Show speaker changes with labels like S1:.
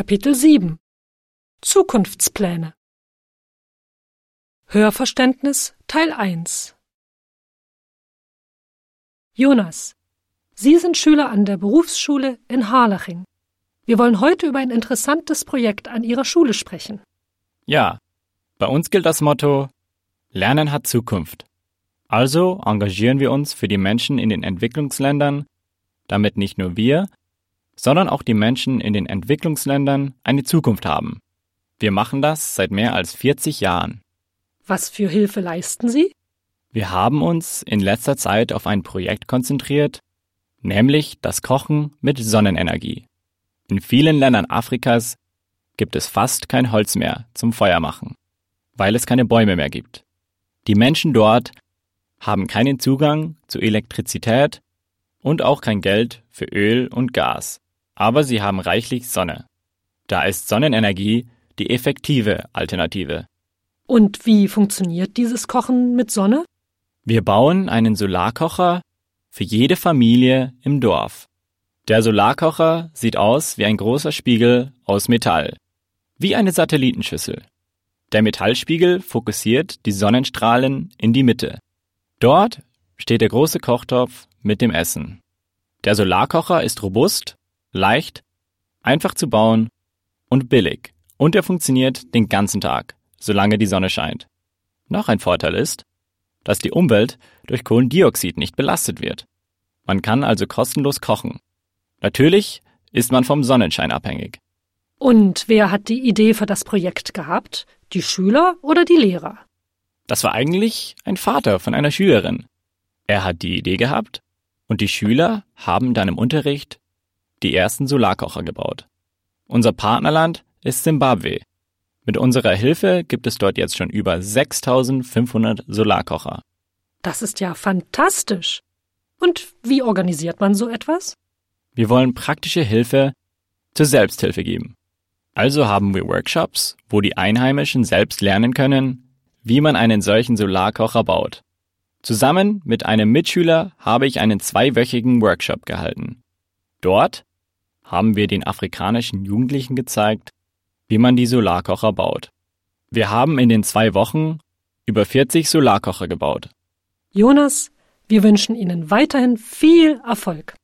S1: Kapitel 7 Zukunftspläne Hörverständnis Teil 1 Jonas, Sie sind Schüler an der Berufsschule in Harlaching. Wir wollen heute über ein interessantes Projekt an Ihrer Schule sprechen.
S2: Ja, bei uns gilt das Motto Lernen hat Zukunft. Also engagieren wir uns für die Menschen in den Entwicklungsländern, damit nicht nur wir, sondern auch die Menschen in den Entwicklungsländern eine Zukunft haben. Wir machen das seit mehr als 40 Jahren.
S1: Was für Hilfe leisten Sie?
S2: Wir haben uns in letzter Zeit auf ein Projekt konzentriert, nämlich das Kochen mit Sonnenenergie. In vielen Ländern Afrikas gibt es fast kein Holz mehr zum Feuermachen, weil es keine Bäume mehr gibt. Die Menschen dort haben keinen Zugang zu Elektrizität und auch kein Geld für Öl und Gas, aber sie haben reichlich Sonne. Da ist Sonnenenergie die effektive Alternative.
S1: Und wie funktioniert dieses Kochen mit Sonne?
S2: Wir bauen einen Solarkocher für jede Familie im Dorf. Der Solarkocher sieht aus wie ein großer Spiegel aus Metall, wie eine Satellitenschüssel. Der Metallspiegel fokussiert die Sonnenstrahlen in die Mitte. Dort steht der große Kochtopf mit dem Essen. Der Solarkocher ist robust, leicht, einfach zu bauen und billig. Und er funktioniert den ganzen Tag, solange die Sonne scheint. Noch ein Vorteil ist, dass die Umwelt durch Kohlendioxid nicht belastet wird. Man kann also kostenlos kochen. Natürlich ist man vom Sonnenschein abhängig.
S1: Und wer hat die Idee für das Projekt gehabt? Die Schüler oder die Lehrer?
S2: Das war eigentlich ein Vater von einer Schülerin. Er hat die Idee gehabt und die Schüler haben dann im Unterricht die ersten Solarkocher gebaut. Unser Partnerland ist Simbabwe. Mit unserer Hilfe gibt es dort jetzt schon über 6500 Solarkocher.
S1: Das ist ja fantastisch. Und wie organisiert man so etwas?
S2: Wir wollen praktische Hilfe zur Selbsthilfe geben. Also haben wir Workshops, wo die Einheimischen selbst lernen können, wie man einen solchen Solarkocher baut. Zusammen mit einem Mitschüler habe ich einen zweiwöchigen Workshop gehalten. Dort haben wir den afrikanischen Jugendlichen gezeigt, wie man die Solarkocher baut. Wir haben in den zwei Wochen über 40 Solarkocher gebaut.
S1: Jonas, wir wünschen Ihnen weiterhin viel Erfolg.